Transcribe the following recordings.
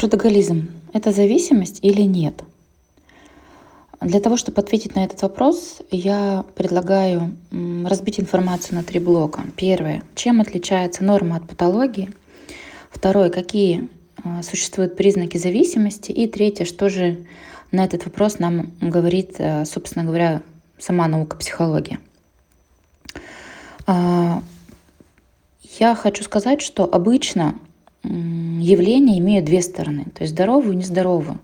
Трудоголизм – это зависимость или нет? Для того, чтобы ответить на этот вопрос, я предлагаю разбить информацию на три блока. Первое – чем отличается норма от патологии? Второе – какие а, существуют признаки зависимости? И третье – что же на этот вопрос нам говорит, а, собственно говоря, сама наука психология? А, я хочу сказать, что обычно явления имеют две стороны, то есть здоровую и нездоровую.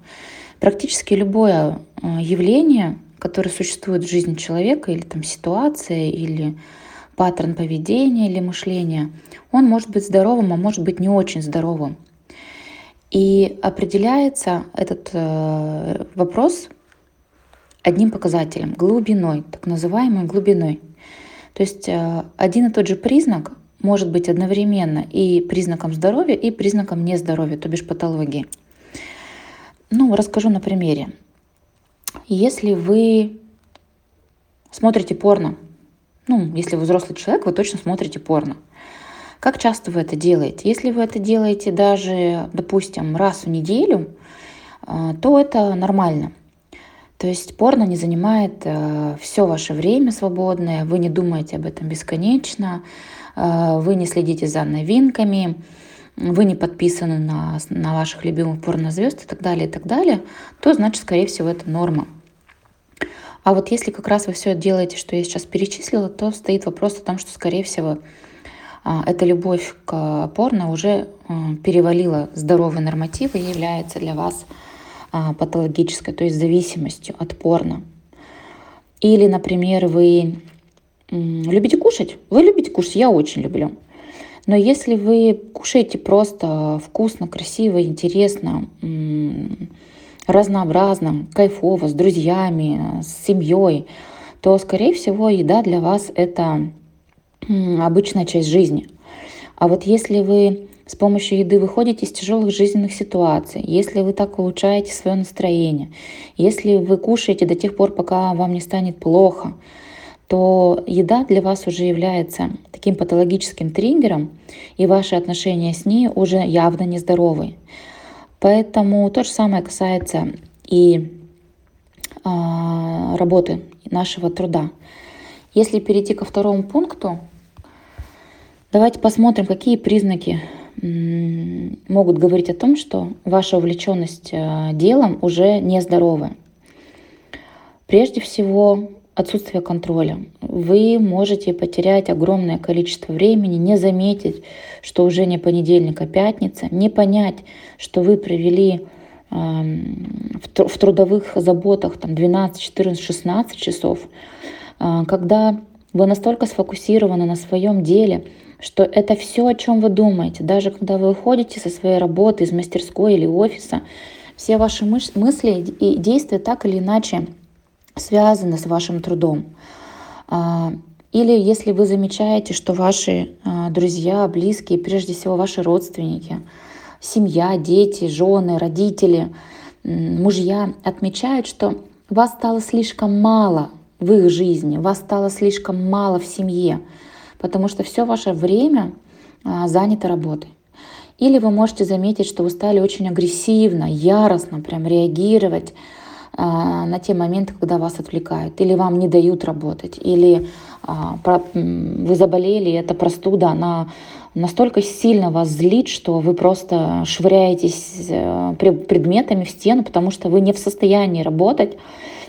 Практически любое э, явление, которое существует в жизни человека, или там ситуация, или паттерн поведения или мышления, он может быть здоровым, а может быть не очень здоровым. И определяется этот э, вопрос одним показателем – глубиной, так называемой глубиной. То есть э, один и тот же признак может быть одновременно и признаком здоровья, и признаком нездоровья, то бишь патологии. Ну, расскажу на примере. Если вы смотрите порно, ну, если вы взрослый человек, вы точно смотрите порно. Как часто вы это делаете? Если вы это делаете даже, допустим, раз в неделю, а, то это нормально. То есть порно не занимает э, все ваше время свободное, вы не думаете об этом бесконечно, э, вы не следите за новинками, вы не подписаны на, на ваших любимых порнозвезд и так далее, и так далее, то значит, скорее всего, это норма. А вот если как раз вы все делаете, что я сейчас перечислила, то стоит вопрос о том, что, скорее всего, а, эта любовь к порно уже э, перевалила здоровые нормативы и является для вас а, патологической, то есть зависимостью от порно. Или, например, вы любите кушать? Вы любите кушать? Я очень люблю. Но если вы кушаете просто вкусно, красиво, интересно, разнообразно, кайфово, с друзьями, с семьей, то, скорее всего, еда для вас это обычная часть жизни. А вот если вы с помощью еды выходите из тяжелых жизненных ситуаций, если вы так улучшаете свое настроение, если вы кушаете до тех пор, пока вам не станет плохо, то еда для вас уже является таким патологическим триггером, и ваши отношения с ней уже явно нездоровы. Поэтому то же самое касается и а, работы нашего труда. Если перейти ко второму пункту, давайте посмотрим, какие признаки могут говорить о том, что ваша увлеченность э, делом уже нездоровая. Прежде всего, отсутствие контроля. Вы можете потерять огромное количество времени, не заметить, что уже не понедельник, а пятница, не понять, что вы провели эм, в трудовых заботах там 12, 14, 16 часов, э, когда вы настолько сфокусированы на своем деле, что это все, о чем вы думаете. Даже когда вы уходите со своей работы, из мастерской или офиса, все ваши мысли и действия так или иначе связаны с вашим трудом. А, или если вы замечаете, что ваши а, друзья, близкие, прежде всего ваши родственники, семья, дети, жены, родители, мужья отмечают, что вас стало слишком мало в их жизни, вас стало слишком мало в семье, потому что все ваше время а, занято работой. Или вы можете заметить, что вы стали очень агрессивно, яростно прям реагировать на те моменты, когда вас отвлекают, или вам не дают работать, или а, вы заболели, это простуда, она настолько сильно вас злит, что вы просто швыряетесь э, предметами в стену, потому что вы не в состоянии работать,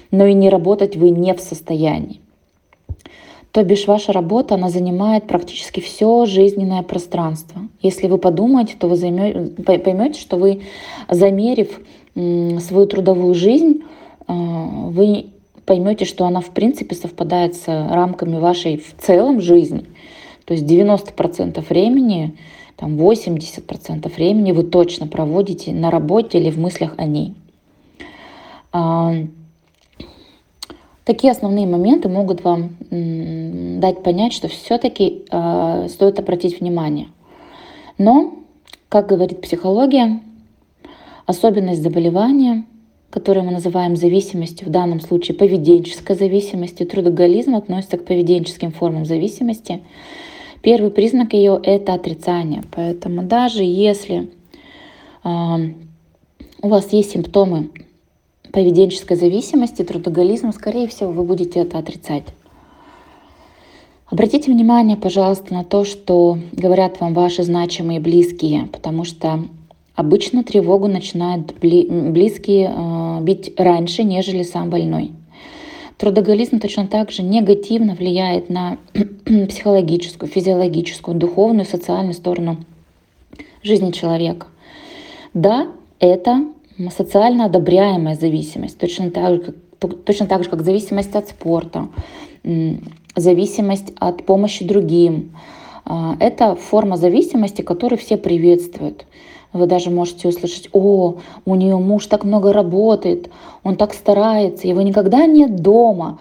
но и не работать вы не в состоянии. То бишь ваша работа, она занимает практически все жизненное пространство. Если вы подумаете, то вы поймете, что вы, замерив свою трудовую жизнь, а, вы поймете, что она в принципе совпадает с рамками вашей в целом жизни. То есть 90% времени, там 80% времени вы точно проводите на работе или в мыслях о ней. А, Такие основные моменты могут вам дать понять, что все-таки э, стоит обратить внимание. Но, как говорит психология, особенность заболевания, которое мы называем зависимостью, в данном случае поведенческой зависимостью, трудоголизм относится к поведенческим формам зависимости. Первый признак ее – это отрицание. Поэтому даже если э, у вас есть симптомы поведенческой зависимости, трудоголизма, скорее всего, вы будете это отрицать. Обратите внимание, пожалуйста, на то, что говорят вам ваши значимые близкие, потому что обычно тревогу начинают близкие э, бить раньше, нежели сам больной. Трудоголизм точно так же негативно влияет на психологическую, физиологическую, духовную, социальную сторону жизни человека. Да, это социально одобряемая зависимость, точно так же, как, точно так же, как зависимость от спорта, зависимость от помощи другим. А, это форма зависимости, которую все приветствуют. Вы даже можете услышать, о, у нее муж так много работает, он так старается, его никогда нет дома,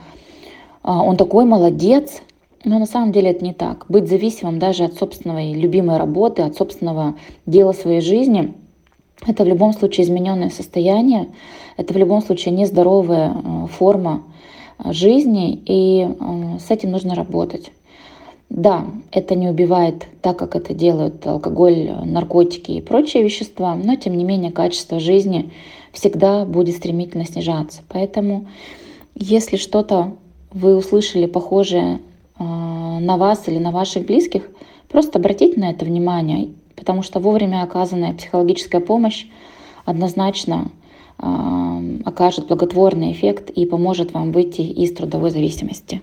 а, он такой молодец. Но на самом деле это не так. Быть зависимым даже от собственной любимой работы, от собственного дела своей жизни, это в любом случае измененное состояние, это в любом случае нездоровая э, форма э, жизни, и э, с этим нужно работать. Да, это не убивает так, как это делают алкоголь, наркотики и прочие вещества, но тем не менее качество жизни всегда будет стремительно снижаться. Поэтому, если что-то вы услышали похожее на вас или на ваших близких, просто обратите на это внимание, потому что вовремя оказанная психологическая помощь однозначно окажет благотворный эффект и поможет вам выйти из трудовой зависимости.